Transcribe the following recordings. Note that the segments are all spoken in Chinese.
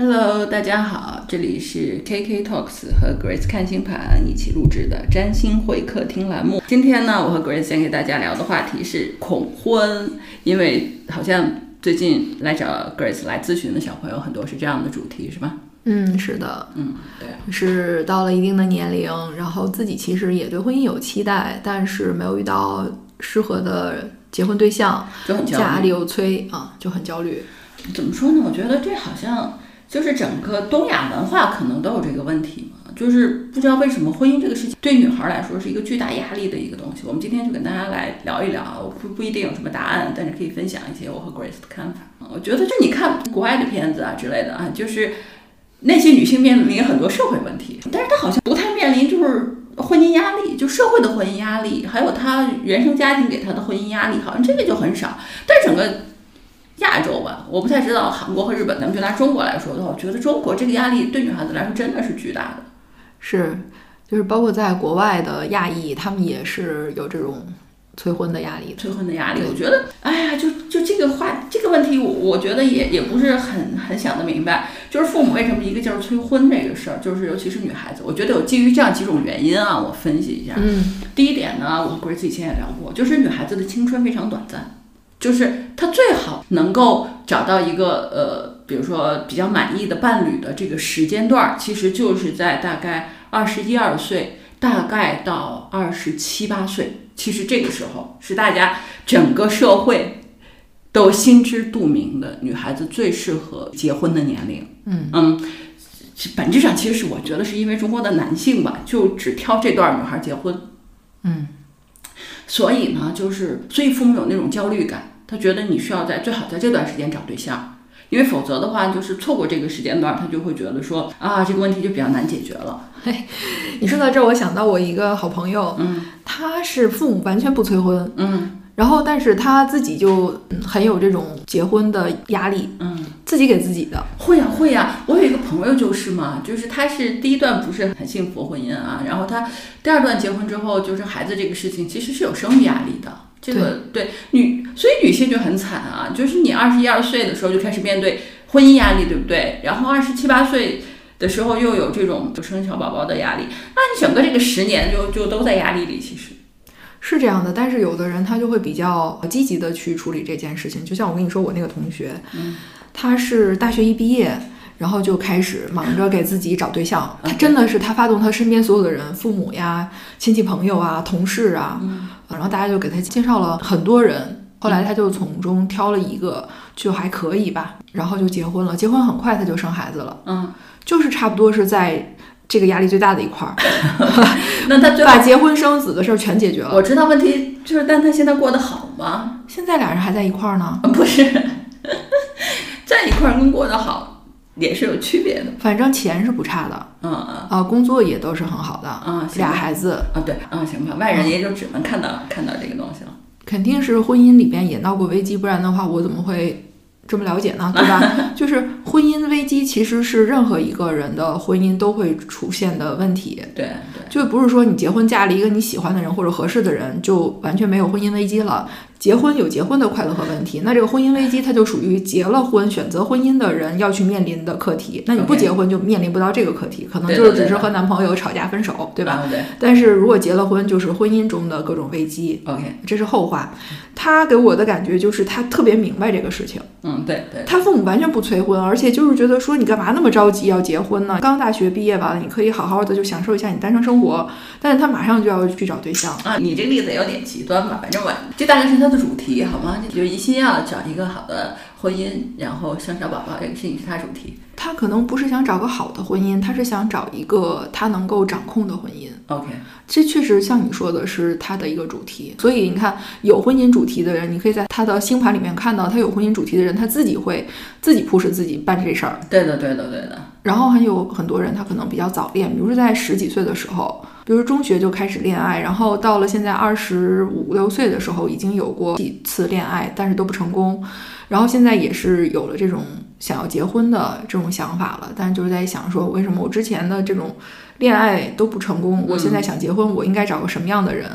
Hello，大家好，这里是 KK Talks 和 Grace 看星盘一起录制的占星会客厅栏目。今天呢，我和 Grace 先给大家聊的话题是恐婚，因为好像最近来找 Grace 来咨询的小朋友很多是这样的主题，是吧？嗯，是的，嗯，对，是到了一定的年龄，然后自己其实也对婚姻有期待，但是没有遇到适合的结婚对象，就很焦虑家里又催啊，就很焦虑。怎么说呢？我觉得这好像就是整个东亚文化可能都有这个问题嘛，就是不知道为什么婚姻这个事情对女孩来说是一个巨大压力的一个东西。我们今天就跟大家来聊一聊，我不不一定有什么答案，但是可以分享一些我和 Grace 的看法。我觉得就你看国外的片子啊之类的啊，就是那些女性面临很多社会问题，但是她好像不太面临就是。婚姻压力，就社会的婚姻压力，还有她原生家庭给她的婚姻压力，好像这个就很少。但整个亚洲吧，我不太知道韩国和日本。咱们就拿中国来说的话，我觉得中国这个压力对女孩子来说真的是巨大的。是，就是包括在国外的亚裔，他们也是有这种催婚的压力。催婚的压力，我觉得，哎呀，就就这个话，这个问题我，我觉得也也不是很很想得明白。就是父母为什么一个劲儿催婚这个事儿，就是尤其是女孩子，我觉得有基于这样几种原因啊。我分析一下。嗯，第一点呢，我和 Grace 以前也聊过，就是女孩子的青春非常短暂。就是他最好能够找到一个呃，比如说比较满意的伴侣的这个时间段，其实就是在大概二十一二岁，大概到二十七八岁，其实这个时候是大家整个社会都心知肚明的女孩子最适合结婚的年龄。嗯嗯，本质上其实是我觉得是因为中国的男性吧，就只挑这段女孩结婚。嗯。所以呢，就是所以父母有那种焦虑感，他觉得你需要在最好在这段时间找对象，因为否则的话，就是错过这个时间段，他就会觉得说啊，这个问题就比较难解决了。嘿，你说到这儿，我想到我一个好朋友，嗯，他是父母完全不催婚，嗯然后但是他自己就嗯很有这种结婚的压力，嗯，自己给自己的。会呀、会呀、我有一个朋友就是嘛，就是他是第一段不是很幸福婚姻啊，然后他第二段结婚之后，就是孩子这个事情其实是有生育压力的。这个对女，所以女性就很惨啊，就是你二十一二岁的时候就开始面对婚姻压力，对不对？然后二十七八岁的时候又有这种就生小宝宝的压力，那你整个这个十年就就都在压力里，其实。是这样的，但是有的人他就会比较积极的去处理这件事情。就像我跟你说，我那个同学，嗯他是大学一毕业，然后就开始忙着给自己找对象。他真的是他发动他身边所有的人，父母呀、亲戚朋友啊、同事啊，嗯然后大家就给他介绍了很多人。后来他就从中挑了一个，就还可以吧，然后就结婚了。结婚很快他就生孩子了，嗯，就是差不多是在这个压力最大的一块儿，那他最后把结婚生子的事儿全解决了。我知道问题就是，但他现在过得好吗？现在俩人还在一块儿呢，不是，在一块儿跟过得好也是有区别的。反正钱是不差的，嗯嗯。啊，工作也都是很好的，嗯，俩孩子。啊，对，嗯，行吧，外人也就只能看到看到这个东西了。肯定是婚姻里边也闹过危机，不然的话我怎么会这么了解呢？对吧？就是婚姻危机其实是任何一个人的婚姻都会出现的问题，对对，就不是说你结婚嫁了一个你喜欢的人或者合适的人就完全没有婚姻危机了。结婚有结婚的快乐和问题，那这个婚姻危机它就属于结了婚选择婚姻的人要去面临的课题。那你不结婚就面临不到这个课题，可能就是只是和男朋友吵架分手，对吧？啊？对但是如果结了婚，就是婚姻中的各种危机，，OK，这是后话。他给我的感觉就是他特别明白这个事情，嗯，对对，他父母完全不催婚，而且就是觉得说你干嘛那么着急要结婚呢？刚大学毕业完了，你可以好好的就享受一下你单身生活，但是他马上就要去找对象。啊，你这个例子有点极端吧？反正我这大概是他的主题，好吗？就一心要找一个好的婚姻，然后生小宝宝，这个事情是他主题。他可能不是想找个好的婚姻，他是想找一个他能够掌控的婚姻。OK，这确实像你说的是他的一个主题，所以你看有婚姻主题的人，你可以在他的星盘里面看到，他有婚姻主题的人，他自己会自己 push 自己办这事儿。对的对的对的，然后还有很多人他可能比较早恋，比如说在十几岁的时候，比如中学就开始恋爱，然后到了现在二十五六岁的时候已经有过几次恋爱，但是都不成功，然后现在也是有了这种想要结婚的这种想法了，但就是在想说，为什么我之前的这种恋爱都不成功，我现在想结婚，我应该找个什么样的人？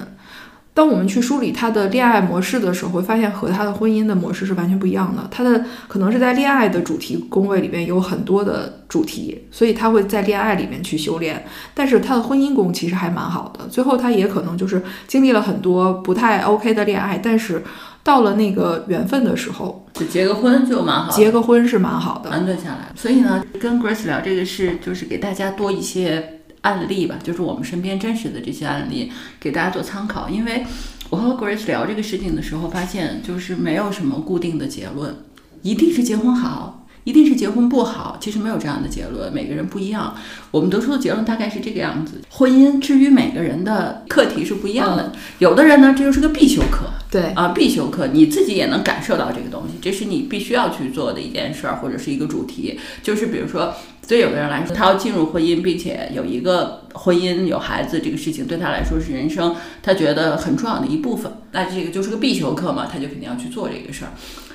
当我们去梳理他的恋爱模式的时候，会发现和他的婚姻的模式是完全不一样的。他的可能是在恋爱的主题宫位里面有很多的主题，所以他会在恋爱里面去修炼。但是他的婚姻宫其实还蛮好的，最后他也可能就是经历了很多不太 OK 的恋爱，但是到了那个缘分的时候，就结个婚就蛮好，结个婚是蛮好的。安顿下来。所以呢，跟 Grace 聊这个事，就是给大家多一些案例吧，就是我们身边真实的这些案例，给大家做参考。因为我和 Grace 聊这个事情的时候，发现就是没有什么固定的结论，一定是结婚好，一定是结婚不好。其实没有这样的结论，每个人不一样。我们得出的结论大概是这个样子：婚姻至于每个人的课题是不一样的。有的人呢，这就是个必修课。对啊，必修课，你自己也能感受到这个东西，这是你必须要去做的一件事儿，或者是一个主题。就是比如说，对有的人来说，他要进入婚姻，并且有一个婚姻、有孩子这个事情，对他来说是人生他觉得很重要的一部分。那这个就是个必修课嘛，他就肯定要去做这个事儿。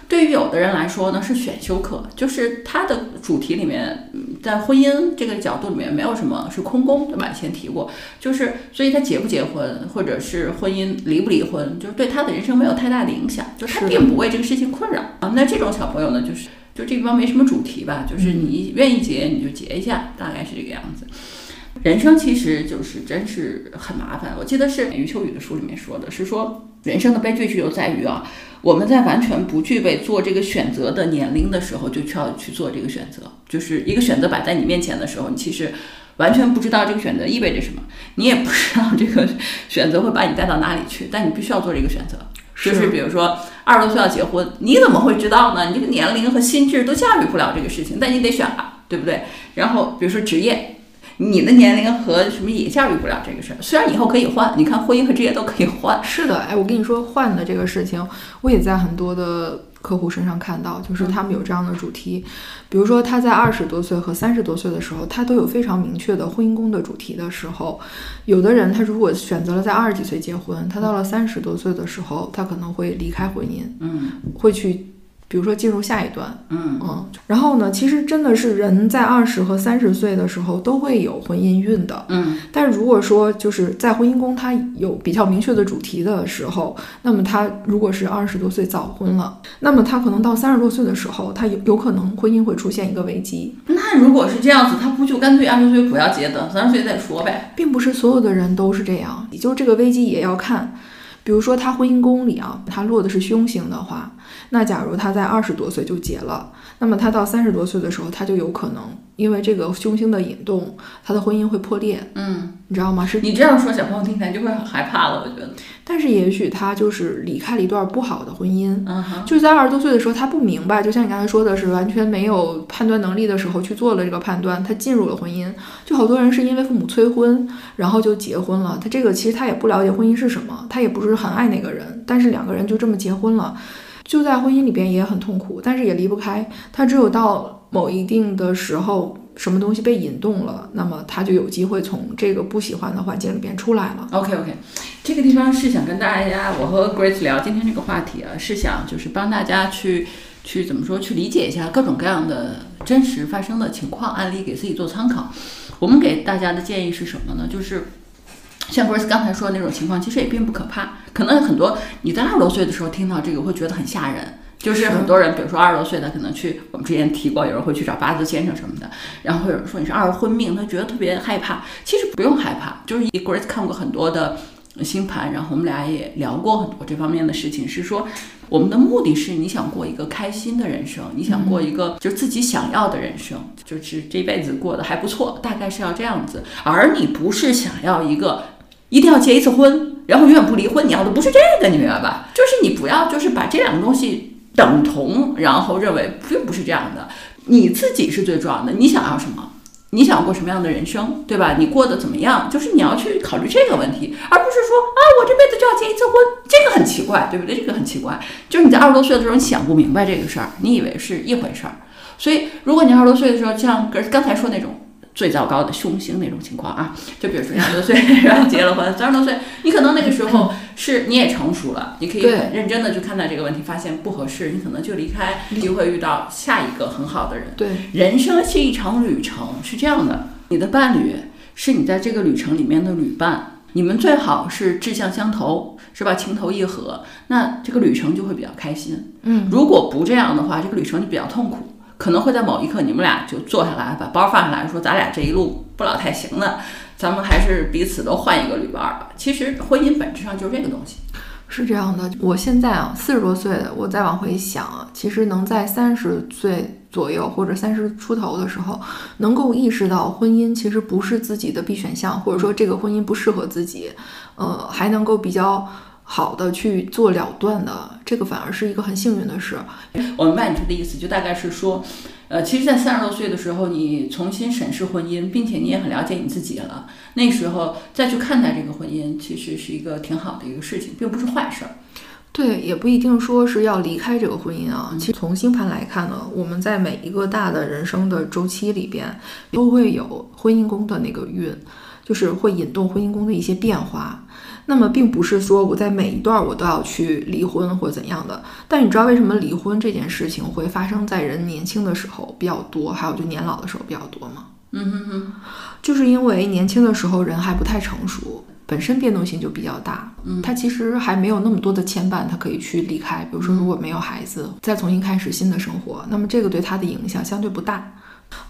对于有的人来说呢，是选修课，就是他的主题里面，在婚姻这个角度里面没有什么是空宫，对吧？前提过，就是所以他结不结婚，或者是婚姻离不离婚，就是对他的人生没有太大的影响，就他并不为这个事情困扰啊。那这种小朋友呢，就是就这地方没什么主题吧，就是你愿意结你就结一下，大概是这个样子。人生其实就是真是很麻烦。我记得是余秋雨的书里面说的，是说人生的悲剧就在于啊，我们在完全不具备做这个选择的年龄的时候，就需要去做这个选择。就是一个选择摆在你面前的时候，你其实完全不知道这个选择意味着什么，你也不知道这个 选择会把你带到哪里去，但你必须要做这个选择。就是比如说二十多岁要结婚，你怎么会知道呢？你这个年龄和心智都驾驭不了这个事情，但你得选啊，对不对？然后比如说职业。你的年龄和什么也驾驭不了这个事儿，虽然以后可以换，你看婚姻和职业都可以换。是的，哎，我跟你说换的这个事情，我也在很多的客户身上看到，就是他们有这样的主题，比如说他在二十多岁和三十多岁的时候，他都有非常明确的婚姻宫的主题的时候，有的人他如果选择了在二十几岁结婚，他到了三十多岁的时候，他可能会离开婚姻，嗯，会去。比如说进入下一段，嗯嗯，然后呢，其实真的是人在二十和三十岁的时候都会有婚姻运的，嗯，但如果说就是在婚姻宫它有比较明确的主题的时候，那么他如果是二十多岁早婚了，那么他可能到三十多岁的时候，他有有可能婚姻会出现一个危机。那如果是这样子，他不就干脆二十岁不要结，等三十岁再说呗？并不是所有的人都是这样，也就这个危机也要看，比如说他婚姻宫里啊，他落的是凶星的话。那假如他在二十多岁就结了，那么他到三十多岁的时候，他就有可能因为这个凶星的引动，他的婚姻会破裂。嗯，你知道吗？是你这样说，小朋友听起来就会很害怕了。我觉得，但是也许他就是离开了一段不好的婚姻。嗯，就是在二十多岁的时候，他不明白，就像你刚才说的是完全没有判断能力的时候去做了这个判断，他进入了婚姻。就好多人是因为父母催婚，然后就结婚了。他这个其实他也不了解婚姻是什么，他也不是很爱那个人，但是两个人就这么结婚了。就在婚姻里边也很痛苦，但是也离不开。他只有到某一定的时候，什么东西被引动了，那么他就有机会从这个不喜欢的环境里边出来了。OK OK，这个地方是想跟大家，我和 Grace 聊今天这个话题啊，是想就是帮大家去去怎么说，去理解一下各种各样的真实发生的情况案例，给自己做参考。我们给大家的建议是什么呢？就是。像 Grace 刚才说的那种情况，其实也并不可怕。可能很多你在二十多岁的时候听到这个，会觉得很吓人。就是很多人，比如说二十多岁的，可能去我们之前提过，有人会去找八字先生什么的，然后会有人说你是二婚命，他觉得特别害怕。其实不用害怕，就是 Grace 看过很多的星盘，然后我们俩也聊过很多这方面的事情，是说我们的目的是你想过一个开心的人生，你想过一个就是自己想要的人生，就是这辈子过得还不错，大概是要这样子，而你不是想要一个。一定要结一次婚，然后永远不离婚。你要的不是这个，你明白吧？就是你不要，就是把这两个东西等同，然后认为并不是这样的。你自己是最重要的，你想要什么？你想过什么样的人生，对吧？你过得怎么样？就是你要去考虑这个问题，而不是说啊，我这辈子就要结一次婚，这个很奇怪，对不对？这个很奇怪。就是你在二十多岁的时候，你想不明白这个事儿，你以为是一回事儿。所以，如果你二十多岁的时候，像刚刚才说那种。最糟糕的凶星那种情况啊，就比如说二十多岁然后结了婚，三十多岁，你可能那个时候是你也成熟了，你可以很认真的去看待这个问题，发现不合适，你可能就离开，就会遇到下一个很好的人。对，人生是一场旅程，是这样的，你的伴侣是你在这个旅程里面的旅伴，你们最好是志向相投，是吧？情投意合，那这个旅程就会比较开心。嗯，如果不这样的话，这个旅程就比较痛苦，可能会在某一刻你们俩就坐下来，把包放下来说，咱俩这一路不老太行了，咱们还是彼此都换一个旅伴吧。其实婚姻本质上就是这个东西。是这样的，我现在啊四十多岁了，我再往回想啊，其实能在三十岁左右或者三十出头的时候，能够意识到婚姻其实不是自己的必选项，或者说这个婚姻不适合自己，呃，还能够比较好的去做了断的，这个反而是一个很幸运的事。我明白你说的意思，就大概是说，呃，其实，在三十多岁的时候，你重新审视婚姻，并且你也很了解你自己了，那时候再去看待这个婚姻，其实是一个挺好的一个事情，并不是坏事儿。对，也不一定说是要离开这个婚姻啊。其实从星盘来看呢，我们在每一个大的人生的周期里边，都会有婚姻宫的那个运，就是会引动婚姻宫的一些变化。那么，并不是说我在每一段我都要去离婚或怎样的。但你知道为什么离婚这件事情会发生在人年轻的时候比较多，还有就年老的时候比较多吗？嗯哼哼，就是因为年轻的时候人还不太成熟，本身变动性就比较大，嗯他其实还没有那么多的牵绊，他可以去离开。比如说，如果没有孩子，再重新开始新的生活，那么这个对他的影响相对不大。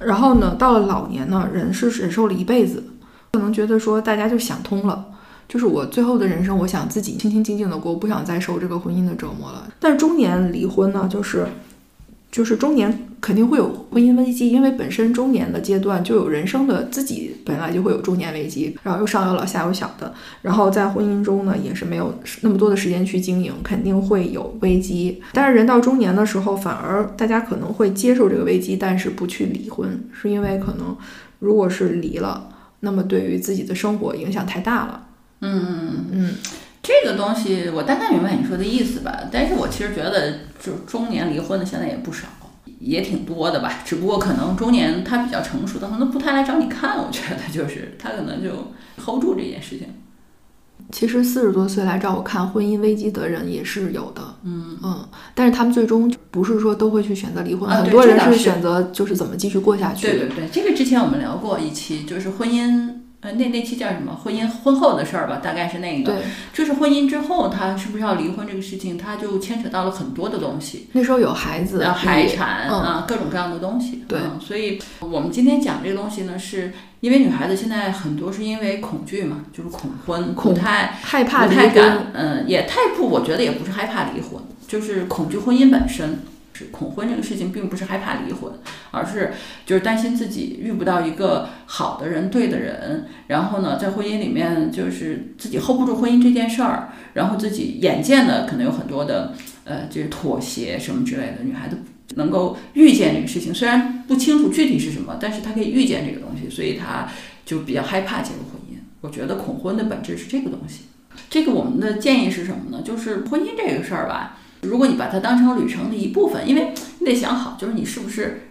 然后呢，到了老年呢，人是忍受了一辈子，可能觉得说大家就想通了。就是我最后的人生，我想自己清清静静的过，不想再受这个婚姻的折磨了。但是中年离婚呢，就是就是中年肯定会有婚姻危机，因为本身中年的阶段就有人生的自己本来就会有中年危机，然后又上有老下有小的，然后在婚姻中呢也是没有那么多的时间去经营，肯定会有危机。但是人到中年的时候，反而大家可能会接受这个危机，但是不去离婚，是因为可能如果是离了，那么对于自己的生活影响太大了。嗯嗯嗯。嗯，这个东西我大概明白你说的意思吧，但是我其实觉得，就中年离婚的现在也不少，也挺多的吧。只不过可能中年他比较成熟他，可能不太来找你看。我觉得就是他可能就 hold 住这件事情。其实四十多岁来找我看婚姻危机的人也是有的，嗯嗯，但是他们最终不是说都会去选择离婚，啊很多人是选择就是怎么继续过下去。对对对，这个之前我们聊过一期，就是婚姻，呃，那那期叫什么？婚姻婚后的事儿吧，大概是那个。对，就是婚姻之后，他是不是要离婚这个事情，他就牵扯到了很多的东西。那时候有孩子，然后海产嗯，啊，各种各样的东西。对嗯所以我们今天讲这个东西呢，是因为女孩子现在很多是因为恐惧嘛，就是恐婚，恐不太害怕离不太敢婚，，嗯，也太不，我觉得也不是害怕离婚，就是恐惧婚姻本身。恐婚这个事情，并不是害怕离婚，而是就是担心自己遇不到一个好的人、对的人，然后呢，在婚姻里面就是自己 hold 不住婚姻这件事儿，然后自己眼见的可能有很多的呃，就是妥协什么之类的，女孩子能够预见这个事情，虽然不清楚具体是什么，但是她可以预见这个东西，所以她就比较害怕进入婚姻。我觉得恐婚的本质是这个东西。这个我们的建议是什么呢？就是婚姻这个事儿吧，如果你把它当成旅程的一部分，因为你得想好，就是你是不是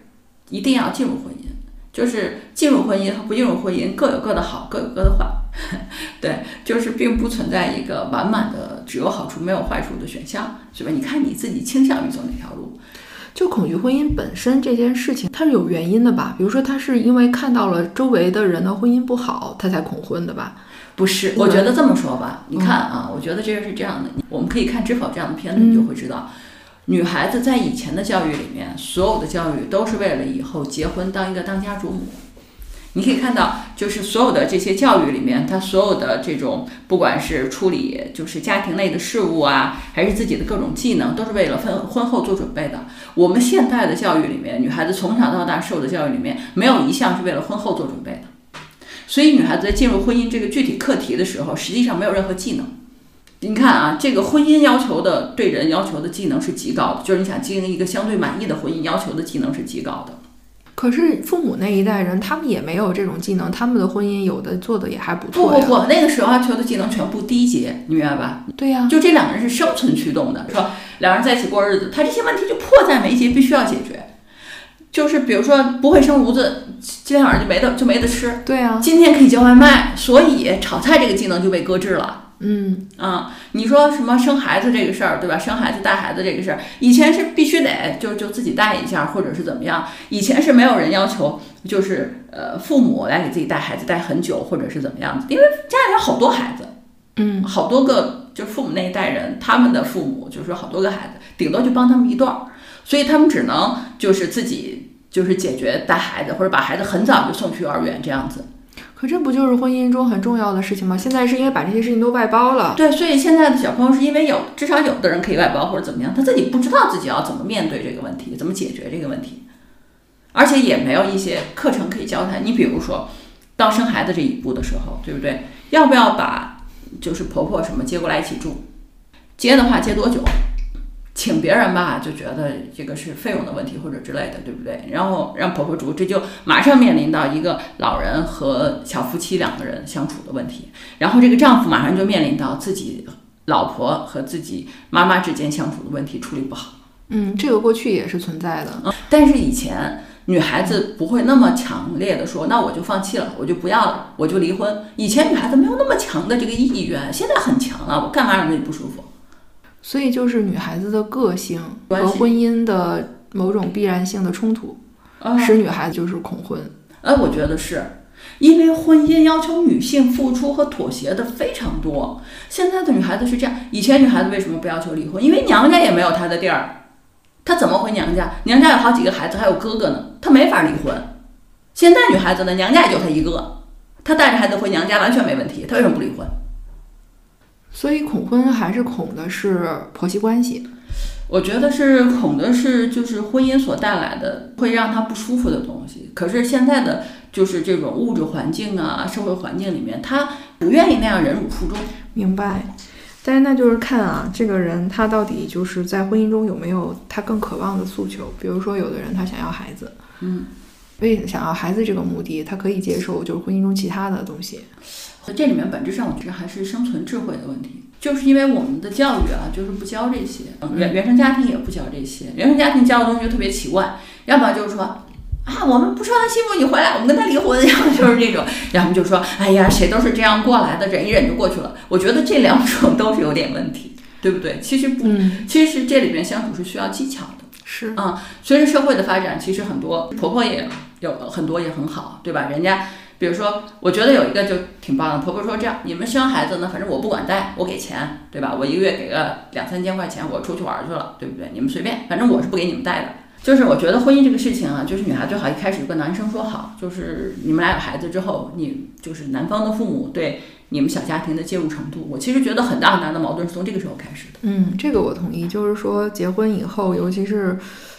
一定要进入婚姻，就是进入婚姻和不进入婚姻各有各的好，各有各的坏。对，就是并不存在一个完满的只有好处没有坏处的选项，是吧？你看你自己倾向于走哪条路。就恐惧婚姻本身这件事情，它是有原因的吧？比如说，他是因为看到了周围的人的婚姻不好，他才恐婚的吧？不是，我觉得这么说吧，你看啊，我觉得这个是这样的，我们可以看《知否》这样的片子，你就会知道，女孩子在以前的教育里面，所有的教育都是为了以后结婚当一个当家主母。你可以看到，就是所有的这些教育里面，她所有的这种，不管是处理就是家庭内的事务啊，还是自己的各种技能，都是为了婚婚后做准备的。我们现代的教育里面，女孩子从小到大受的教育里面，没有一项是为了婚后做准备的。所以，女孩子在进入婚姻这个具体课题的时候，实际上没有任何技能。你看啊，这个婚姻要求的对人要求的技能是极高的，就是你想经营一个相对满意的婚姻，要求的技能是极高的。可是父母那一代人，他们也没有这种技能，他们的婚姻有的做的也还不不错不。不不，那个时候要求的技能全部低阶，你明白吧？对呀、就这两个人是生存驱动的，是吧？两人在一起过日子，他这些问题就迫在眉睫，必须要解决。就是比如说不会生炉子，今天晚上就没得就没得吃。对啊、今天可以叫外卖，所以炒菜这个技能就被搁置了。嗯，啊、你说什么生孩子这个事儿，对吧？生孩子带孩子这个事儿，以前是必须得就就自己带一下，或者是怎么样。以前是没有人要求就是呃父母来给自己带孩子带很久，或者是怎么样子，因为家里有好多孩子，嗯，好多个，就父母那一代人，他们的父母就是好多个孩子，顶多就帮他们一段儿，所以他们只能就是自己就是解决带孩子，或者把孩子很早就送去幼儿园这样子。可这不就是婚姻中很重要的事情吗？现在是因为把这些事情都外包了，对，所以现在的小朋友是因为有至少有的人可以外包或者怎么样，他自己不知道自己要怎么面对这个问题，怎么解决这个问题，而且也没有一些课程可以教他。你比如说到生孩子这一步的时候，对不对？要不要把就是婆婆什么接过来一起住？接的话接多久？请别人吧，就觉得这个是费用的问题或者之类的，对不对？然后让婆婆住，这就马上面临到一个老人和小夫妻两个人相处的问题。然后这个丈夫马上就面临到自己老婆和自己妈妈之间相处的问题处理不好。嗯，这个过去也是存在的。嗯，但是以前女孩子不会那么强烈的说，那我就放弃了，我就不要了，我就离婚。以前女孩子没有那么强的这个意愿，现在很强了。我干嘛让自己不舒服？所以就是女孩子的个性和婚姻的某种必然性的冲突，使女孩子就是恐婚。哎，我觉得是因为婚姻要求女性付出和妥协的非常多。现在的女孩子是这样，以前女孩子为什么不要求离婚？因为娘家也没有她的地儿，她怎么回娘家？娘家有好几个孩子，还有哥哥呢，她没法离婚。现在女孩子呢，娘家也就她一个，她带着孩子回娘家完全没问题，她为什么不离婚？所以恐婚还是恐的是婆媳关系，我觉得是恐的是就是婚姻所带来的会让他不舒服的东西。可是现在的就是这种物质环境啊、社会环境里面，他不愿意那样忍辱负重。明白。但是那就是看啊，这个人他到底就是在婚姻中有没有他更渴望的诉求。比如说，有的人他想要孩子，嗯，为想要孩子这个目的，他可以接受就是婚姻中其他的东西。这里面本质上我觉得还是生存智慧的问题，就是因为我们的教育啊，就是不教这些，原原生家庭也不教这些，原生家庭教的东西就特别奇怪，要么就是说啊，我们不受他欺负，你回来我们跟他离婚，要么就是这种，要么就说，哎呀，谁都是这样过来的，忍一忍就过去了。我觉得这两种 都是有点问题，对不对？其实不，其实这里面相处是需要技巧的。是啊，随着社会的发展，其实很多婆婆也有很多也很好，对吧？人家。比如说，我觉得有一个就挺棒的。婆婆说：“这样，你们生孩子呢，反正我不管带，我给钱，对吧？我一个月给个两三千块钱，我出去玩去了，对不对？你们随便，反正我是不给你们带的。就是我觉得婚姻这个事情啊，就是女孩最好一开始就跟男生说好，就是你们俩有孩子之后，你就是男方的父母对你们小家庭的介入程度，我其实觉得很大很大的矛盾是从这个时候开始的。嗯，这个我同意。就是说，结婚以后，尤其是。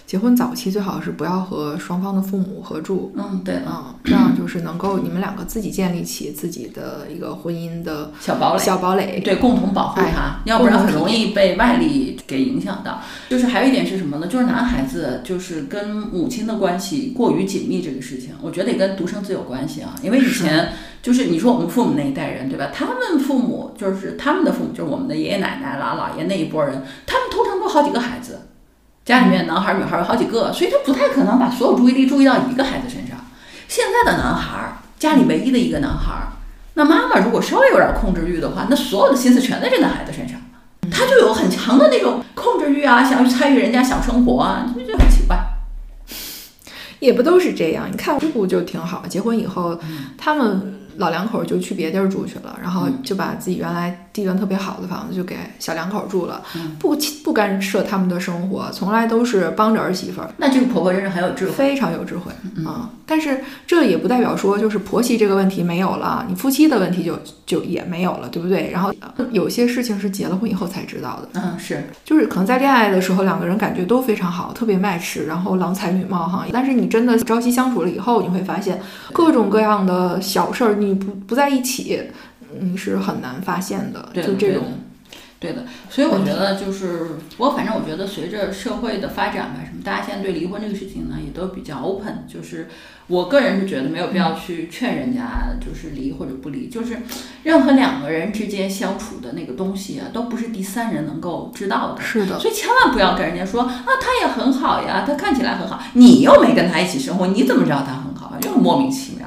结婚早期最好是不要和双方的父母合住，嗯，对，嗯，这样就是能够你们两个自己建立起自己的一个婚姻的小堡垒，小堡垒，对，共同保护它，要不然很容易被外力给影响到。就是还有一点是什么呢？就是男孩子就是跟母亲的关系过于紧密这个事情，我觉得也跟独生子有关系啊。因为以前 就是你说我们父母那一代人，对吧？他们父母就是他们的父母，就是我们的爷爷奶奶啦、姥爷那一波人，他们通常都好几个孩子。家里面男孩女孩有好几个，所以他不太可能把所有注意力注意到一个孩子身上。现在的男孩，家里唯一的一个男孩，那妈妈如果稍微有点控制欲的话，那所有的心思全在这个孩子身上，他就有很强的那种控制欲啊，想去参与人家小生活啊，就就很奇怪。也不都是这样，你看姑姑就挺好，结婚以后他们。老两口就去别地儿住去了，然后就把自己原来地段特别好的房子就给小两口住了，不不干涉他们的生活，从来都是帮着儿媳妇儿。那这个婆婆真是很有智慧，非常有智慧啊！但是这也不代表说就是婆媳这个问题没有了，你夫妻的问题就就也没有了，对不对？然后有些事情是结了婚以后才知道的。嗯，是，就是可能在恋爱的时候两个人感觉都非常好，特别 match，然后郎才女貌哈。但是你真的朝夕相处了以后，你会发现各种各样的小事儿，你不不在一起，你是很难发现的。就这种。对的，所以我觉得就是，我反正我觉得随着社会的发展吧，什么大家现在对离婚这个事情呢，也都比较 open。就是我个人是觉得没有必要去劝人家就是离或者不离，就是任何两个人之间相处的那个东西啊，都不是第三人能够知道的。是的，所以千万不要跟人家说啊，他也很好呀，他看起来很好，你又没跟他一起生活，你怎么知道他很好啊？就莫名其妙。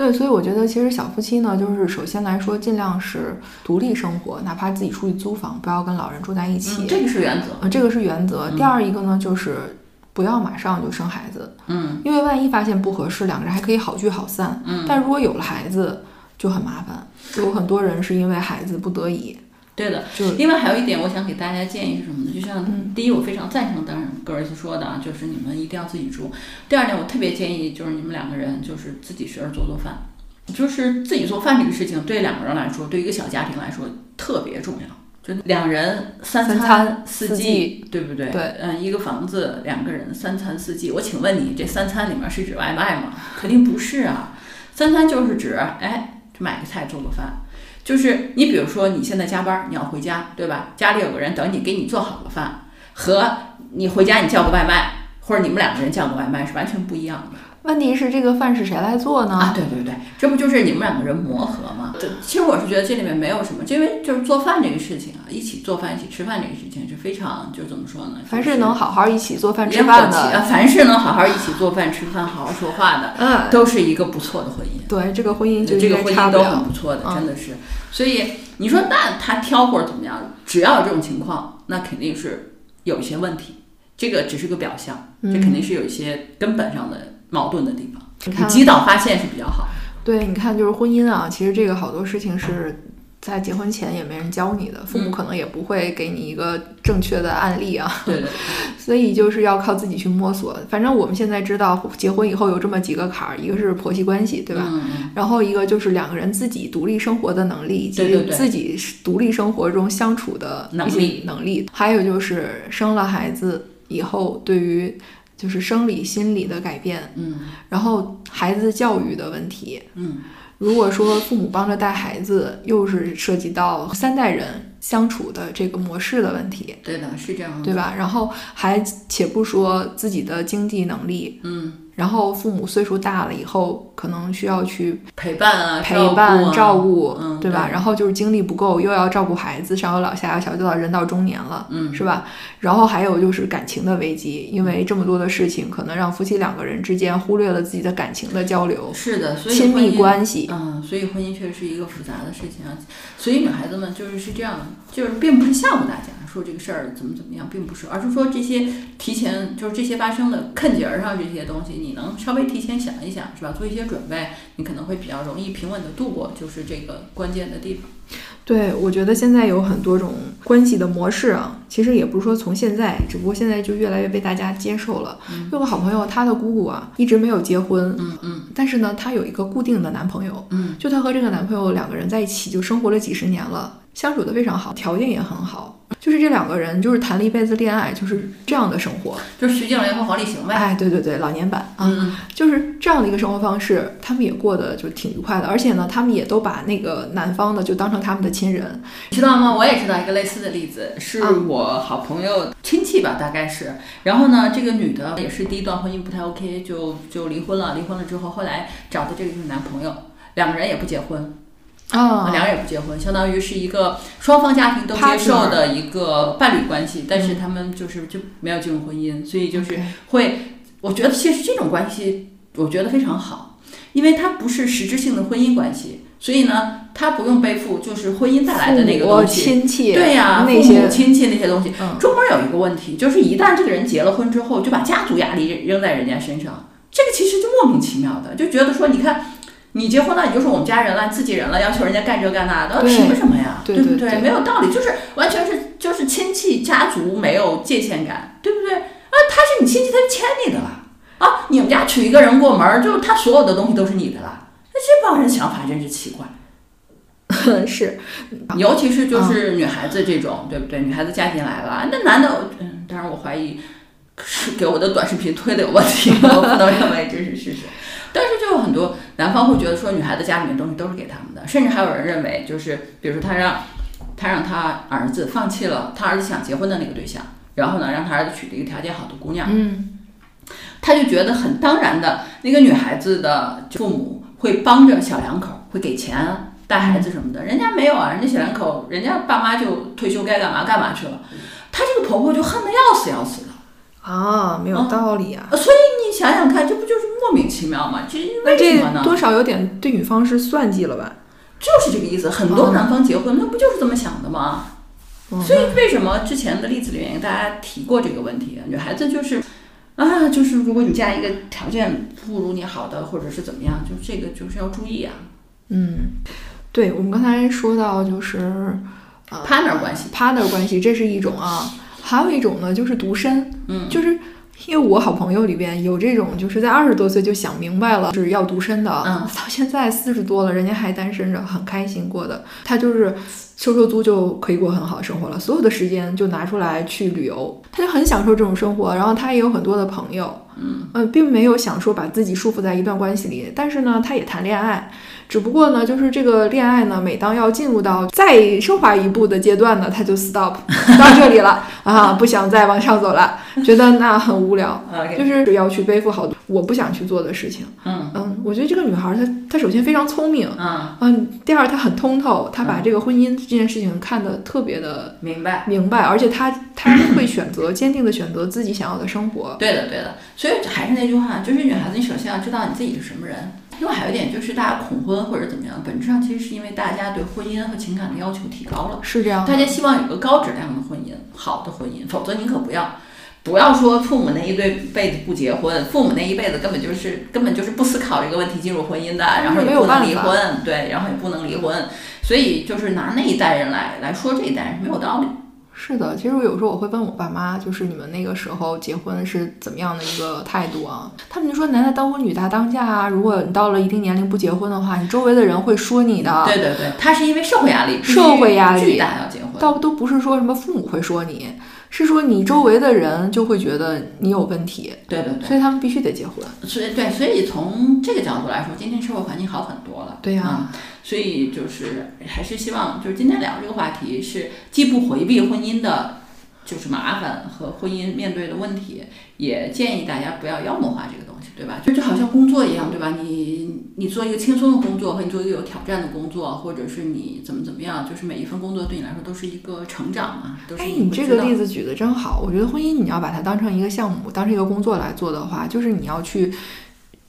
对，所以我觉得其实小夫妻呢，就是首先来说，尽量是独立生活，哪怕自己出去租房，不要跟老人住在一起。这个是原则，呃，这个是原则。第二一个呢，就是不要马上就生孩子，嗯因为万一发现不合适，两个人还可以好聚好散。嗯，但如果有了孩子就很麻烦，有很多人是因为孩子不得已，对的。就另外还有一点，我想给大家建议是什么呢？就像嗯第一，我非常赞成当然格尔斯说的啊，就是你们一定要自己住。第二点，我特别建议就是你们两个人就是自己学着做做饭，就是自己做饭这个事情对两个人来说，对一个小家庭来说特别重要。就两人三三餐四季，对不对？对，嗯，一个房子两个人三餐四季。我请问你，这三餐里面是指外卖吗？肯定不是啊，三餐就是指哎，买个菜做个饭。就是你比如说你现在加班，你要回家，对吧？家里有个人等你，给你做好了饭，和你回家你叫个外卖，或者你们两个人叫个外卖是完全不一样的。问题是这个饭是谁来做呢？啊，对对对，这不就是你们两个人磨合吗？对，其实我是觉得这里面没有什么，因为就是做饭这个事情啊，一起做饭、一起吃饭这个事情是非常，就怎么说呢？凡就是能好好一起做饭吃饭的，啊，凡是能好好一起做饭、吃饭、好好说话的，嗯，都是一个不错的婚姻。对，这个婚姻就这个婚姻都很不错的，嗯真的是。所以你说那他挑或者怎么样，只要有这种情况，那肯定是有一些问题。这个只是个表象，这嗯肯定是有一些根本上的矛盾的地方。你看，及早发现是比较好。对，你看，就是婚姻啊，其实这个好多事情是在结婚前也没人教你的，父母嗯可能也不会给你一个正确的案例啊，对的，所以就是要靠自己去摸索。反正我们现在知道，结婚以后有这么几个坎儿，一个是婆媳关系，对吧？然后一个就是两个人自己独立生活的能力，以及自己独立生活中相处的一些能力能力，还有就是生了孩子以后对于就是生理心理的改变，嗯然后孩子教育的问题。嗯如果说父母帮着带孩子，又是涉及到三代人相处的这个模式的问题，对的，是这样的。对吧？然后还且不说自己的经济能力，嗯，然后父母岁数大了以后，可能需要去陪伴啊，陪伴、照照顾啊，顾，嗯对吧？然后就是精力不够，又要照顾孩子，上有老下有小，就到人到中年了，嗯是吧？然后还有就是感情的危机，因为这么多的事情，可能让夫妻两个人之间忽略了自己的感情的交流、是的，所以亲密关系。嗯，所以婚姻确实是一个复杂的事情啊。所以女孩子们就是是这样的，就是并不是吓唬大家说这个事儿怎么怎么样，并不是，而是说这些提前就是这些发生的坎节儿上这些东西，你能稍微提前想一想，是吧？做一些准备，你可能会比较容易平稳的度过，就是这个关键的地方。对，我觉得现在有很多种关系的模式啊，其实也不是说从现在，只不过现在就越来越被大家接受了。嗯有个好朋友，她的姑姑啊，一直没有结婚，嗯嗯但是呢，她有一个固定的男朋友，嗯，就她和这个男朋友两个人在一起就生活了几十年了，相处的非常好，条件也很好。就是这两个人就是谈了一辈子恋爱，就是这样的生活。就是徐静蕾和黄立行呗。哎，对对对，老年版啊，嗯，就是这样的一个生活方式，他们也过得就挺愉快的，而且呢，他们也都把那个男方的就当成他们的亲人。知道吗？我也知道一个类似的例子，是嗯我好朋友亲戚吧，大概是。然后呢，这个女的也是第一段婚姻不太 OK，就就离婚了。离婚了之后，后来找的这个就是男朋友，两个人也不结婚，啊两个人也不结婚，相当于是一个双方家庭都接受的一个伴侣关系，但是他们就是就没有进入婚姻，所以就是会，我觉得其实这种关系我觉得非常好，因为它不是实质性的婚姻关系，所以呢，他不用背负就是婚姻带来的那个东西。亲戚，对呀、父母亲戚那些东西。嗯中国有一个问题，就是一旦这个人结了婚之后，就把家族压力扔扔在人家身上，这个其实就莫名其妙的，就觉得说，你看。你结婚了，你就是我们家人了，自己人了，要求人家干这干那的，凭什么呀？不对不对没有道理，就是完全是就是亲戚家族没有界限感，对不对？啊，他是你亲戚，他就牵你的了啊！你们家娶一个人过门儿，就是他所有的东西都是你的了。那这帮人想法真是奇怪。是尤其是就是女孩子这种，对不对？女孩子嫁进来了，那男的，嗯，当然我怀疑是 给我的短视频推的有问题，我不能认为这是事实。但是就有很多男方会觉得说，女孩子家里面东西都是给他们的，甚至还有人认为，就是比如说他让他让他儿子放弃了他儿子想结婚的那个对象，然后呢，让他儿子娶了一个条件好的姑娘，嗯，他就觉得很当然的，那个女孩子的父母会帮着小两口，会给钱带孩子什么的。人家没有啊，人家小两口，人家爸妈就退休该干嘛干嘛去了。她这个婆婆就恨得要死要死的。啊，没有嗯道理啊。呃所以你想想看，这不就是莫名其妙吗？这那为什么呢？这多少有点对女方是算计了吧？就是这个意思。很多男方结婚，那不就是这么想的吗？嗯所以为什么之前的例子里面大家提过这个问题啊？女孩子就是，啊，就是如果你嫁一个条件不如你好的，或者是怎么样，就这个就是要注意啊。嗯，对，我们刚才说到就是呃 partner 关系，partner 关系，这是一种啊，还有一种呢就是独身，嗯，就是因为我好朋友里边有这种就是在二十多岁就想明白了是要独身的，嗯。到现在四十多了，人家还单身着，很开心过的，他就是。收收租就可以过很好的生活了，所有的时间就拿出来去旅游，他就很享受这种生活。然后他也有很多的朋友，嗯。呃，并没有想说把自己束缚在一段关系里，但是呢，他也谈恋爱，只不过呢，就是这个恋爱呢，每当要进入到再升华一步的阶段呢，他就 stop 到这里了啊，不想再往上走了，觉得那很无聊 就是要去背负好多我不想去做的事情。嗯嗯，我觉得这个女孩儿她她首先非常聪明，嗯，嗯，第二她很通透，她把这个婚姻这件事情看得特别的明白。明白，而且她她会选择坚定的选择自己想要的生活。对的，对的。所以还是那句话，就是女孩子，你首先要知道你自己是什么人。另外还有一点就是，大家恐婚或者怎么样，本质上其实是因为大家对婚姻和情感的要求提高了。是这样大家希望有个高质量的婚姻，好的婚姻，否则您可不要，不要说父母那一对辈子不结婚，父母那一辈子根本就是根本就是不思考这个问题进入婚姻的，然后也不能离婚，对，然后也不能离婚，所以就是拿那一代人来来说这一代人是没有道理。是的，其实我有时候我会问我爸妈，就是你们那个时候结婚是怎么样的一个态度啊？他们就说男大当婚，女大当嫁啊。如果你到了一定年龄不结婚的话，你周围的人会说你的。对对对，他是因为社会压力，社会压力巨大要结婚。倒都不是说什么父母会说你，是说你周围的人就会觉得你有问题，对对对，所以他们必须得结婚。所以对，所以从这个角度来说，今天社会环境好很多了。对呀嗯所以就是还是希望，就是今天聊这个话题是既不回避婚姻的，就是麻烦和婚姻面对的问题，也建议大家不要妖魔化这个东西，对吧？就就好像工作一样，对吧？你你做一个轻松的工作和你做一个有挑战的工作，或者是你怎么怎么样，就是每一份工作对你来说都是一个成长嘛，都是哎，你你这个例子举的真好。我觉得婚姻你要把它当成一个项目，当成一个工作来做的话，就是你要去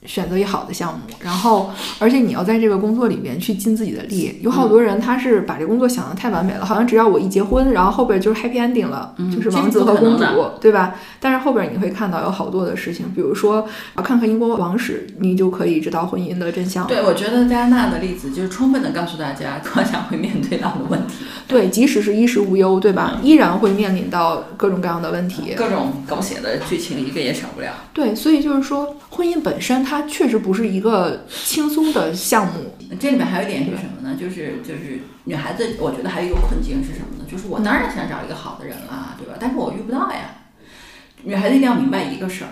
选择一好的项目，然后而且你要在这个工作里面去尽自己的力。有好多人他是把这工作想得太完美了，好像只要我一结婚，然后后边就是 happy ending 了，嗯就是王子和公主，对吧？但是后边你会看到有好多的事情，比如说啊看看英国王室，你就可以知道婚姻的真相。对，我觉得加拿大的例子就是充分的告诉大家，多想会面对到的问题，对，即使是衣食无忧，对吧？依然会面临到各种各样的问题。各种狗血的剧情一个也少不了。对，所以就是说，婚姻本身它确实不是一个轻松的项目。这里面还有一点是什么呢？就是就是女孩子，我觉得还有一个困境是什么呢？就是我当然想找一个好的人啦，对吧？但是我遇不到呀。女孩子一定要明白一个事儿，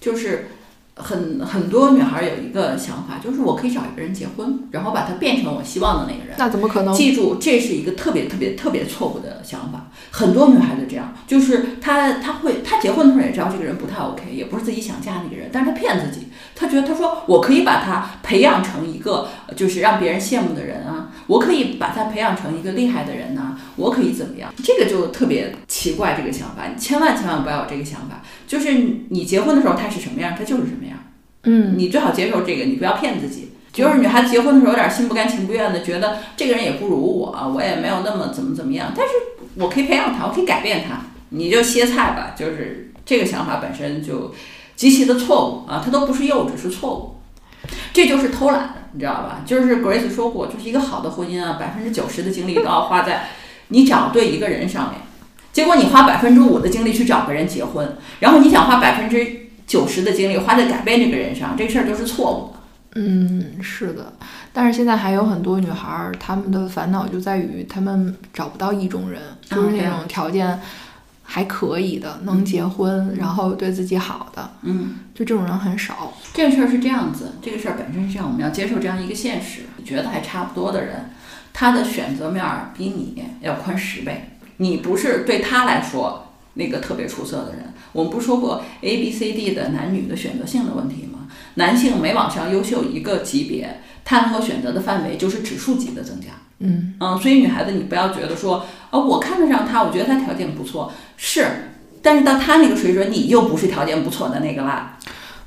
就是很很多女孩有一个想法，就是我可以找一个人结婚，然后把他变成我希望的那个人。那怎么可能？记住，这是一个特别特别特别错误的想法。很多女孩子这样，就是她她会她结婚的时候也知道这个人不太 OK，也不是自己想嫁那个人，但是她骗自己，她觉得他说我可以把他培养成一个就是让别人羡慕的人啊，我可以把他培养成一个厉害的人呐、我可以怎么样？这个就特别奇怪，这个想法，你千万千万不要有这个想法。就是你结婚的时候他是什么样，他就是什么样。嗯，你最好接受这个，你不要骗自己。就是女孩子结婚的时候有点心不甘情不愿的，觉得这个人也不如我，我也没有那么怎么怎么样，但是我可以培养他，我可以改变他，你就歇菜吧。就是这个想法本身就极其的错误啊，它都不是幼稚，是错误。这就是偷懒，你知道吧？就是 Grace 说过，就是一个好的婚姻啊，百分之九十的精力都要花在你找对一个人上面。结果你花百分之五的精力去找个人结婚，然后你想花百分之九十的精力花在改变这个人上，这事儿就是错误的。嗯，是的。但是现在还有很多女孩儿，她们的烦恼就在于她们找不到意中人，就是那种条件还可以的，能结婚，然后对自己好的，嗯，就这种人很少。这个事儿是这样子，这个事儿本身是这样，我们要接受这样一个现实。你觉得还差不多的人，他的选择面儿比你要宽十倍。你不是对他来说那个特别出色的人。我们不是说过 A、B、C、D 的男女的选择性的问题吗？男性每往上优秀一个级别，他能够选择的范围就是指数级的增加。嗯，嗯，所以女孩子，你不要觉得说，哦，我看得上他，我觉得他条件不错，是，但是到他那个水准，你就不是条件不错的那个啦。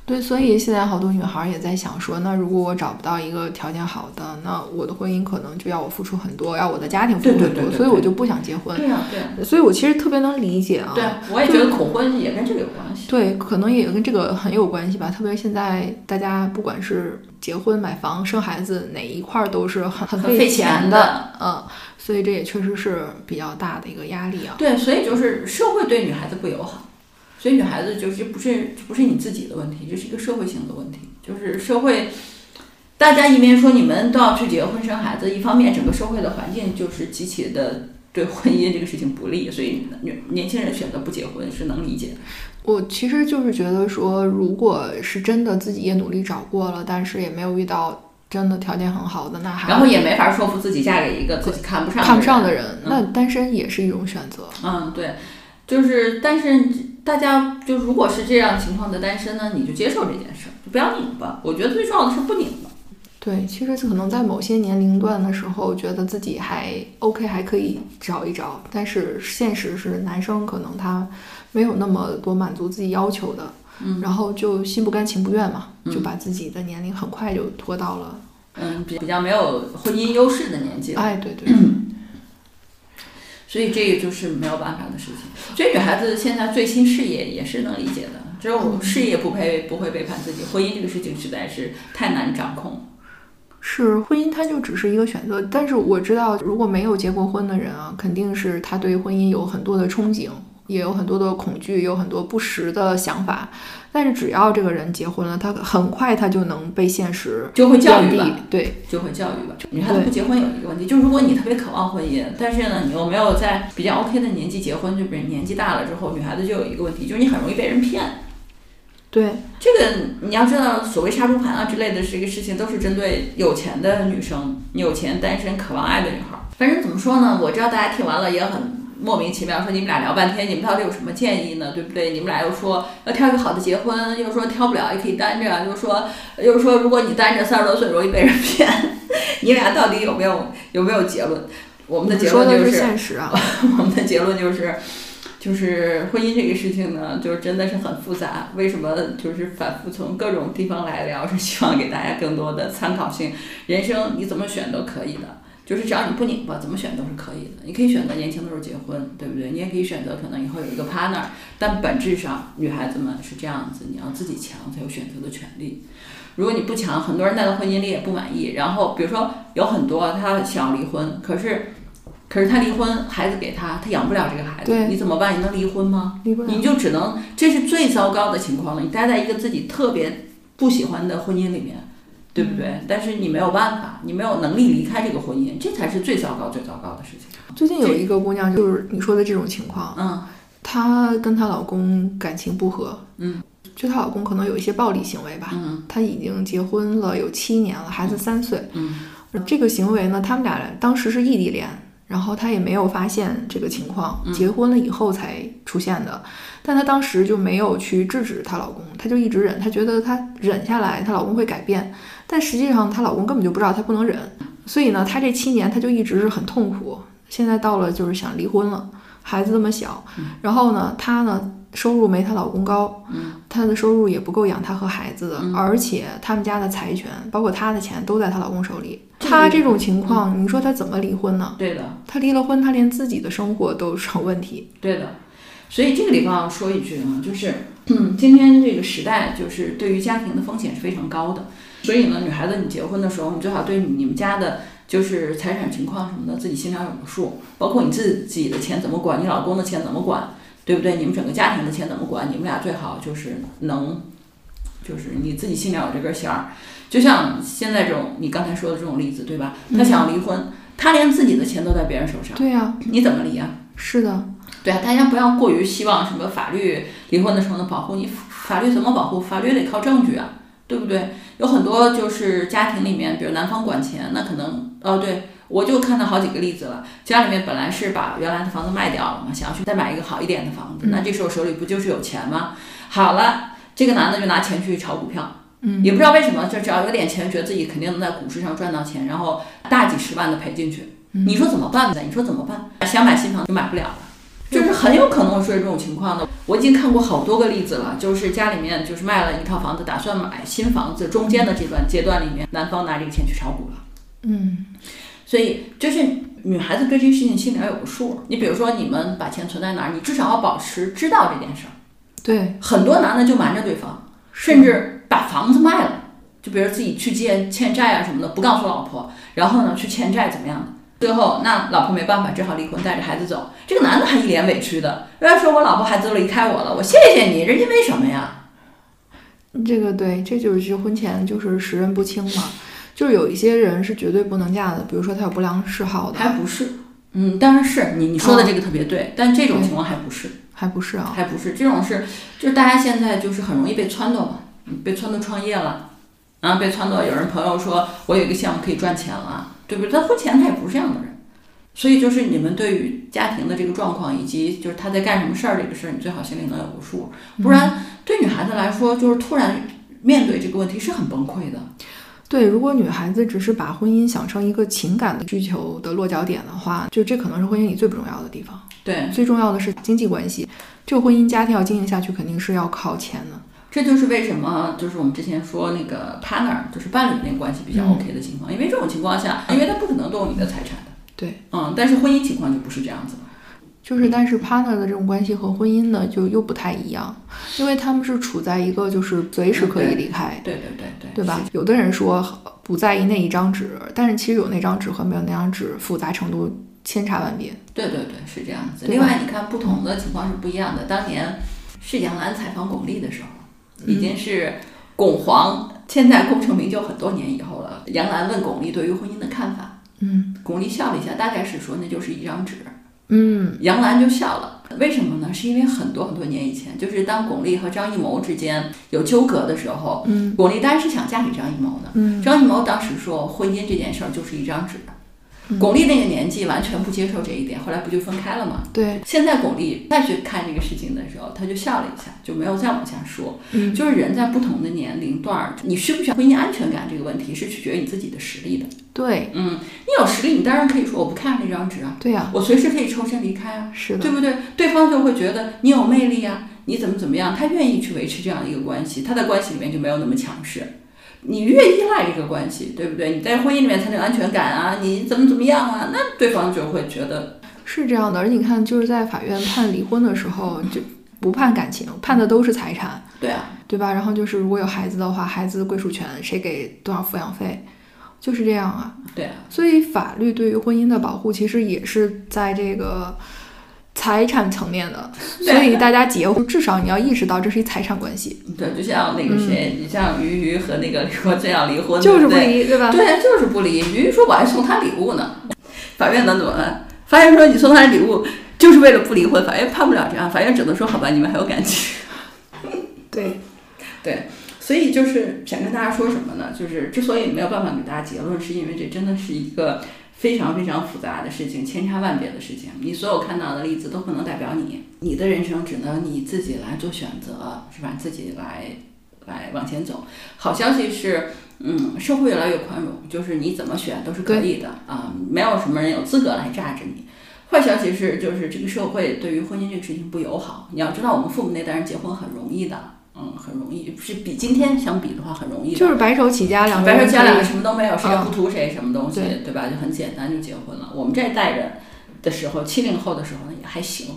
对，所以现在好多女孩儿也在想说，那如果我找不到一个条件好的，那我的婚姻可能就要我付出很多，要我的家庭付出很多，对对对对对所以我就不想结婚。对呀、对呀、所以我其实特别能理解啊。对，我也觉得恐婚也跟这个有关系。对，可能也跟这个很有关系吧。特别现在大家不管是结婚、买房、生孩子哪一块儿都是很很费钱的，嗯，所以这也确实是比较大的一个压力啊。对，所以就是社会对女孩子不友好，所以女孩子就是不是不是你自己的问题，这是一个社会性的问题，就是社会。大家一面说你们都要去结婚生孩子，一方面整个社会的环境就是极其的对婚姻这个事情不利，所以年年轻人选择不结婚是能理解的。我其实就是觉得说，如果是真的自己也努力找过了，但是也没有遇到真的条件很好的，那还然后也没法说服自己嫁给一个自己看不上看不上的人，那单身也是一种选择。嗯，对，就是但是大家就如果是这样情况的单身呢，你就接受这件事，就不要拧巴。我觉得最重要的是不拧巴。对，其实可能在某些年龄段的时候，觉得自己还 OK，还可以找一找。但是现实是，男生可能他没有那么多满足自己要求的，嗯，然后就心不甘情不愿嘛，就把自己的年龄很快就拖到了，嗯，比比较没有婚姻优势的年纪。哎，对对。所以这个就是没有办法的事情。所以女孩子现在最新事业也是能理解的，只有事业不配不会背叛自己，婚姻这个事情实在是太难掌控。是婚姻，它就只是一个选择。但是我知道，如果没有结过婚的人啊，肯定是他对婚姻有很多的憧憬，也有很多的恐惧，有很多不实的想法。但是只要这个人结婚了，他很快他就能被现实就会教育吧，对，就会教育吧。女孩子不结婚有一个问题，就是如果你特别渴望婚姻，但是呢，你又没有在比较 OK 的年纪结婚，就比如年纪大了之后，女孩子就有一个问题，就是你很容易被人骗。对这个，你要知道，所谓杀猪盘啊之类的这个事情，都是针对有钱的女生、有钱、单身、渴望爱的女孩。反正怎么说呢，我知道大家听完了也很莫名其妙，说你们俩聊半天，你们到底有什么建议呢？对不对？你们俩又说要挑一个好的结婚，又说挑不了也可以单着，又说又说如果你单着三十多岁容易被人骗，你俩到底有没有有没有结论？我们的结论就是现实啊，我们的结论就是。就是婚姻这个事情呢，就是真的是很复杂。为什么就是反复从各种地方来聊，是希望给大家更多的参考性。人生你怎么选都可以的，就是只要你不拧巴，怎么选都是可以的。你可以选择年轻的时候结婚，对不对？你也可以选择可能以后有一个 partner。但本质上，女孩子们是这样子，你要自己强才有选择的权利。如果你不强，很多人在婚姻里也不满意。然后比如说有很多他想要离婚，可是。可是他离婚，孩子给他，他养不了这个孩子，你怎么办？你能离婚吗？离不了，你就只能，这是最糟糕的情况了。你待在一个自己特别不喜欢的婚姻里面，对不对？但是你没有办法，你没有能力离开这个婚姻，这才是最糟糕、最糟糕的事情。最近有一个姑娘，就是你说的这种情况，嗯，她跟她老公感情不和，嗯，就她老公可能有一些暴力行为吧，嗯，她已经结婚了有七年了，孩子三岁，嗯，这个行为呢，他们俩当时是异地恋。然后她也没有发现这个情况，结婚了以后才出现的。但她当时就没有去制止她老公，她就一直忍，她觉得她忍下来，她老公会改变。但实际上她老公根本就不知道她不能忍，所以呢，她这七年她就一直是很痛苦。现在到了就是想离婚了，孩子这么小，然后呢，她呢。收入没她老公高，她的收入也不够养她和孩子的，而且他们家的财权，包括她的钱，都在她老公手里。她这种情况，你说她怎么离婚呢？对的，她离了婚，她连自己的生活都成问题。对的，所以这个地方要说一句啊，就是今天这个时代，就是对于家庭的风险是非常高的。所以呢，女孩子你结婚的时候，你最好对你们家的，就是财产情况什么的，自己心里有个数，包括你自己的钱怎么管，你老公的钱怎么管。对不对？你们整个家庭的钱怎么管？你们俩最好就是能，就是你自己心里有这根弦儿。就像现在这种你刚才说的这种例子，对吧？他想要离婚，他连自己的钱都在别人手上。对呀，你怎么离啊？是的，对啊，大家不要过于希望什么法律离婚的时候能保护你。法律怎么保护？法律得靠证据啊，对不对？有很多就是家庭里面，比如男方管钱，那可能哦对。我就看到好几个例子了，家里面本来是把原来的房子卖掉了嘛，想要去再买一个好一点的房子，那这时候手里不就是有钱吗？好了，这个男的就拿钱去炒股票，嗯，也不知道为什么，就只要有点钱，觉得自己肯定能在股市上赚到钱，然后大几十万的赔进去，你说怎么办呢？你说怎么办？想买新房就买不了了，就是很有可能会出现这种情况的。我已经看过好多个例子了，就是家里面就是卖了一套房子，打算买新房子，中间的这段阶段里面，男方拿这个钱去炒股了，嗯。所以就是女孩子对这个事情心里要有个数。你比如说，你们把钱存在哪儿，你至少要保持知道这件事儿。对，很多男的就瞒着对方，甚至把房子卖了，就比如自己去借欠债啊什么的，不告诉老婆，然后呢去欠债怎么样的？最后那老婆没办法，只好离婚，带着孩子走。这个男的还一脸委屈的，人家说我老婆孩子都离开我了，我谢谢你，人家为什么呀？这个对，这就是婚前就是识人不清嘛，就是有一些人是绝对不能嫁的，比如说他有不良嗜好的，还不是，嗯，当然是你你说的这个特别对，但这种情况还不是，还不是啊，还不是这种是，就是大家现在就是很容易被撺掇嘛，被撺掇创业了，然后，被撺掇有人朋友说我有一个项目可以赚钱了，对不对？他付钱他也不是这样的人，所以就是你们对于家庭的这个状况以及就是他在干什么事儿这个事儿，你最好心里能有个数，不然对女孩子来说，就是突然面对这个问题是很崩溃的。对，如果女孩子只是把婚姻想成一个情感的需求的落脚点的话，就这可能是婚姻里最不重要的地方。对，最重要的是经济关系，这个婚姻家庭要经营下去，肯定是要靠钱的。这就是为什么，就是我们之前说那个 partner，就是伴侣那个关系比较嗯 OK 的情况，因为这种情况下，因为他不可能动你的财产的，对，嗯，但是婚姻情况就不是这样子了。就是但是 partner 的这种关系和婚姻呢，就又不太一样，因为他们是处在一个就是随时可以离开，对对对对，对吧？有的人说不在意那一张纸，但是其实有那张纸和没有那张纸复杂程度千差万别。对对对，是这样子。另外，你看不同的情况是不一样的。当年是杨澜采访巩俐的时候，已经是巩皇，现在功成名就很多年以后了。杨澜问巩俐对于婚姻的看法，嗯巩俐笑了一下，大概是说那就是一张纸。嗯杨澜就笑了，为什么呢？是因为很多很多年以前，就是当巩俐和张艺谋之间有纠葛的时候，嗯巩俐当然是想嫁给张艺谋的。嗯张艺谋当时说婚姻这件事儿就是一张纸，嗯巩俐那个年纪完全不接受这一点，后来不就分开了吗？对，现在巩俐再去看这个事情的时候，她就笑了一下，就没有再往下说。嗯就是人在不同的年龄段儿，你需不需要婚姻安全感这个问题是取决于你自己的实力的。对嗯，你有实力，你当然可以说我不看那张纸啊，对呀、我随时可以抽身离开啊。是的对，不对？对方就会觉得你有魅力啊，你怎么怎么样，他愿意去维持这样的一个关系，他在关系里面就没有那么强势。你越依赖这个关系，对不对？你在婚姻里面才能有安全感啊，你怎么怎么样啊？那对方就会觉得，是这样的。而且你看，就是在法院判离婚的时候，就不判感情，判的都是财产，对啊，对吧？然后就是如果有孩子的话，孩子的归属权谁给多少抚养费，就是这样啊。对啊，所以法律对于婚姻的保护，其实也是在这个财产层面的。所以大家结婚，至少你要意识到这是一财产关系，对，就像那个谁，你像鱼鱼和那个李国真要离婚，嗯就是不离，对吧？对，就是不离。鱼鱼说我还送他礼物呢，法院能怎么办？法院说你送他的礼物就是为了不离婚，法院判不了这样，法院只能说好吧，你们还有感情。对，对，所以就是想跟大家说什么呢？就是之所以没有办法给大家结论，是因为这真的是一个非常非常复杂的事情，千差万别的事情。你所有看到的例子都不能代表你，你的人生只能你自己来做选择，是吧？自己来来往前走。好消息是，嗯，社会越来越宽容，就是你怎么选都是可以的啊，没有什么人有资格来榨着你。坏消息是，就是这个社会对于婚姻这个事情不友好。你要知道，我们父母那代人结婚很容易的，嗯，很容易，是比今天相比的话很容易的。就是白手起家，两个白手起家两个什么都没有，谁也嗯不图谁什么东西，对对吧？就很简单就结婚了。我们这代人的时候，七零后的时候呢也还行，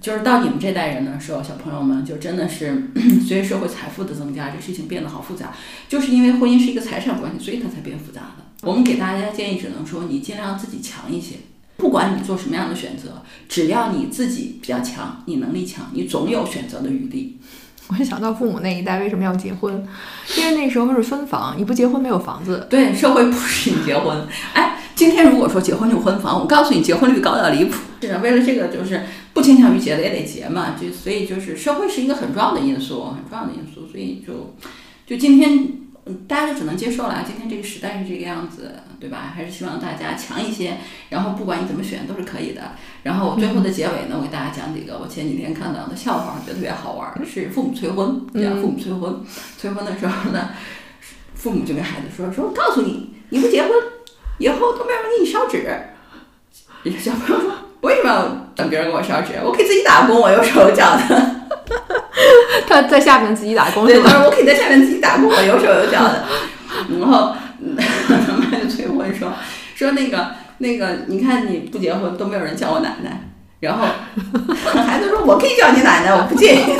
就是到你们这代人的时候，小朋友们就真的是 随着社会财富的增加，这事情变得好复杂。就是因为婚姻是一个财产关系，所以它才变复杂的。我们给大家建议只能说，你尽量自己强一些。不管你做什么样的选择，只要你自己比较强，你能力强，你总有选择的余地。我就想到父母那一代为什么要结婚，因为那时候是分房，你不结婚没有房子。对，社会不许你结婚。哎，今天如果说结婚就婚房，我告诉你，结婚率高到离谱。是啊，为了这个就是不倾向于结的也得结嘛，就所以就是社会是一个很重要的因素，很重要的因素。所以就就今天。嗯，大家就只能接受了。今天这个时代是这个样子，对吧？还是希望大家强一些。然后不管你怎么选都是可以的。然后最后的结尾呢，我给大家讲几个我前几天看到的笑话，觉得特别好玩儿，是父母催婚，讲？父母催婚，催婚的时候呢，父母就跟孩子说：“说我告诉你，你不结婚，以后都没有人给你烧纸。”小朋友说：“为什么要等别人给我烧纸？我可以自己打工，我有手有脚的。他在下面自己打工对，吧？他说我可以在下面自己打工，我有手有脚的。然后他妈就催婚说说那个那个，你看你不结婚都没有人叫我奶奶。然后孩子说：“我可以叫你奶奶，我不介意。”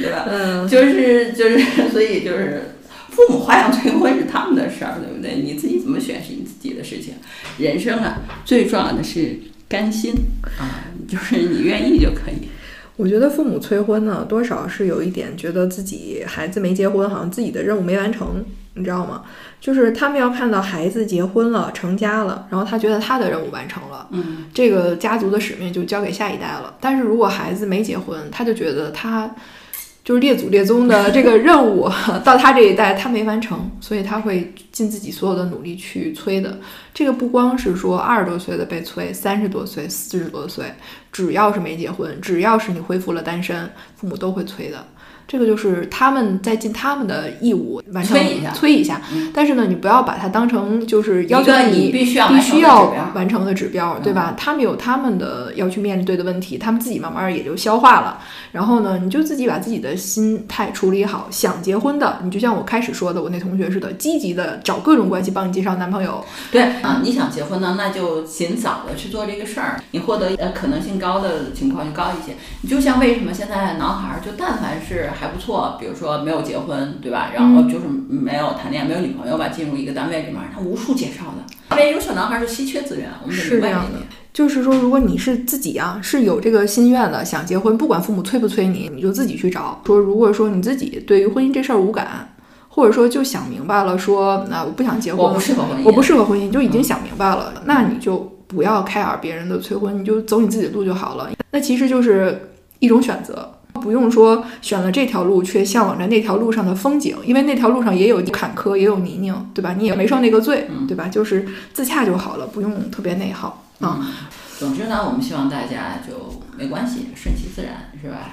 对吧？嗯，就是就是，所以就是父母花样催婚是他们的事儿，对不对？你自己怎么选是你自己的事情。人生啊，最重要的是甘心啊，就是你愿意就可以。我觉得父母催婚呢，多少是有一点觉得自己孩子没结婚，好像自己的任务没完成，你知道吗？就是他们要看到孩子结婚了、成家了，然后他觉得他的任务完成了，嗯，这个家族的使命就交给下一代了。但是如果孩子没结婚，他就觉得他就是列祖列宗的这个任务 到他这一代他没完成，所以他会尽自己所有的努力去催的。这个不光是说二十多岁的被催，三十多岁、四十多岁，只要是没结婚，只要是你恢复了单身，父母都会催的。这个就是他们在尽他们的义务完成催一下催一下。嗯但是呢，你不要把它当成就是要求你必须要必完成的须要指标完成的指标，对嗯吧？他们有他们的要去面对的问题，他们自己慢慢也就消化了。然后呢，你就自己把自己的心态处理好。想结婚的，你就像我开始说的，我那同学似的，积极的找各种关系帮你介绍男朋友。对啊，你想结婚呢，那就尽早的去做这个事儿，你获得呃可能性高的情况就高一些。你就像为什么现在男孩儿就但凡是还不错，比如说没有结婚，对吧？然后就是没有谈恋爱，没有女朋友吧，进入一个单位里面，他无数介绍的。因为优秀男孩儿是稀缺资源，我们得明白是这样的一点。就是说，如果你是自己啊，是有这个心愿的，想结婚，不管父母催不催你，你就自己去找。说，如果说你自己对于婚姻这事儿无感，或者说就想明白了，说那、我不想结婚，我不适合婚姻，我不适合婚姻，就已经想明白了，那你就不要开耳别人的催婚，你就走你自己的路就好了。那其实就是一种选择，不用说选了这条路却向往着那条路上的风景，因为那条路上也有坎坷，也有泥泞，对吧？你也没受那个罪，对吧？就是自洽就好了，不用特别内耗啊。嗯，总之呢，我们希望大家就没关系，顺其自然，是吧？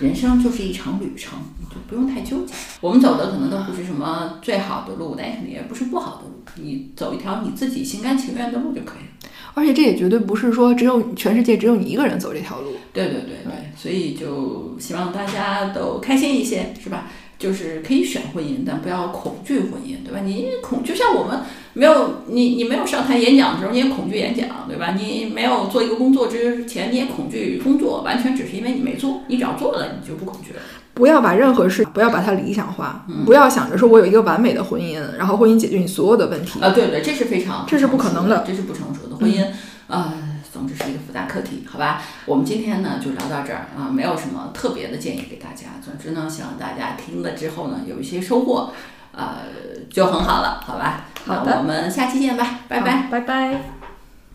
人生就是一场旅程，你就不用太纠结。我们走的可能都不是什么最好的路，但也肯定也不是不好的路。你走一条你自己心甘情愿的路就可以了。而且这也绝对不是说只有全世界只有你一个人走这条路。对对对对，所以就希望大家都开心一些，是吧？就是可以选婚姻，但不要恐惧婚姻，对吧？你恐就像我们没有你你没有上台演讲的时候，你也恐惧演讲，对吧？你没有做一个工作之前，你也恐惧工作，完全只是因为你没做。你只要做了，你就不恐惧了。不要把任何事不要把它理想化，嗯不要想着说我有一个完美的婚姻，然后婚姻解决你所有的问题。啊，对对，这是非常这是不可能的这是不成熟的婚姻，呃，总之是一个复杂课题，好吧？我们今天呢就聊到这儿啊，没有什么特别的建议给大家。总之呢，希望大家听了之后呢有一些收获，呃，就很好了，好吧？好的那我们下期见吧，拜拜。好拜拜。